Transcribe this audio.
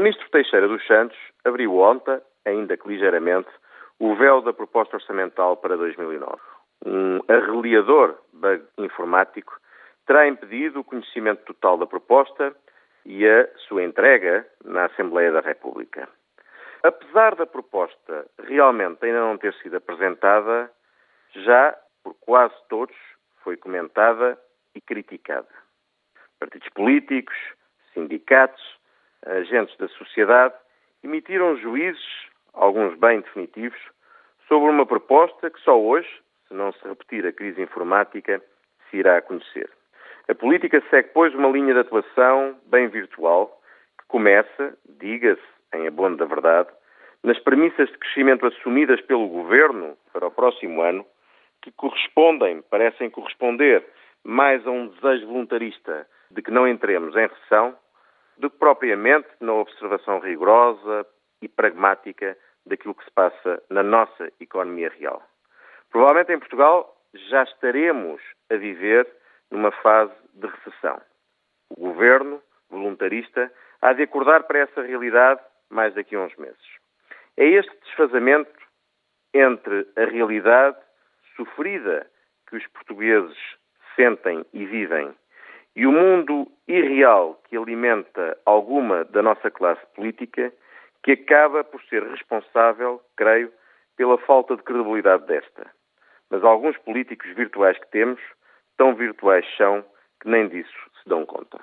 ministro Teixeira dos Santos abriu ontem, ainda que ligeiramente, o véu da proposta orçamental para 2009. Um arreliador bug informático terá impedido o conhecimento total da proposta e a sua entrega na Assembleia da República. Apesar da proposta realmente ainda não ter sido apresentada, já por quase todos foi comentada e criticada. Partidos políticos, sindicatos, agentes da sociedade emitiram juízes, alguns bem definitivos, sobre uma proposta que só hoje, se não se repetir a crise informática, se irá conhecer. A política segue, pois, uma linha de atuação bem virtual que começa, diga-se, em abono da verdade, nas premissas de crescimento assumidas pelo governo para o próximo ano, que correspondem, parecem corresponder mais a um desejo voluntarista de que não entremos em recessão do que propriamente na observação rigorosa e pragmática daquilo que se passa na nossa economia real. Provavelmente em Portugal já estaremos a viver numa fase de recessão. O governo, voluntarista, há de acordar para essa realidade mais daqui a uns meses. É este desfazamento entre a realidade sofrida que os portugueses sentem e vivem e o mundo irreal que alimenta alguma da nossa classe política, que acaba por ser responsável, creio, pela falta de credibilidade desta. Mas alguns políticos virtuais que temos, tão virtuais são que nem disso se dão conta.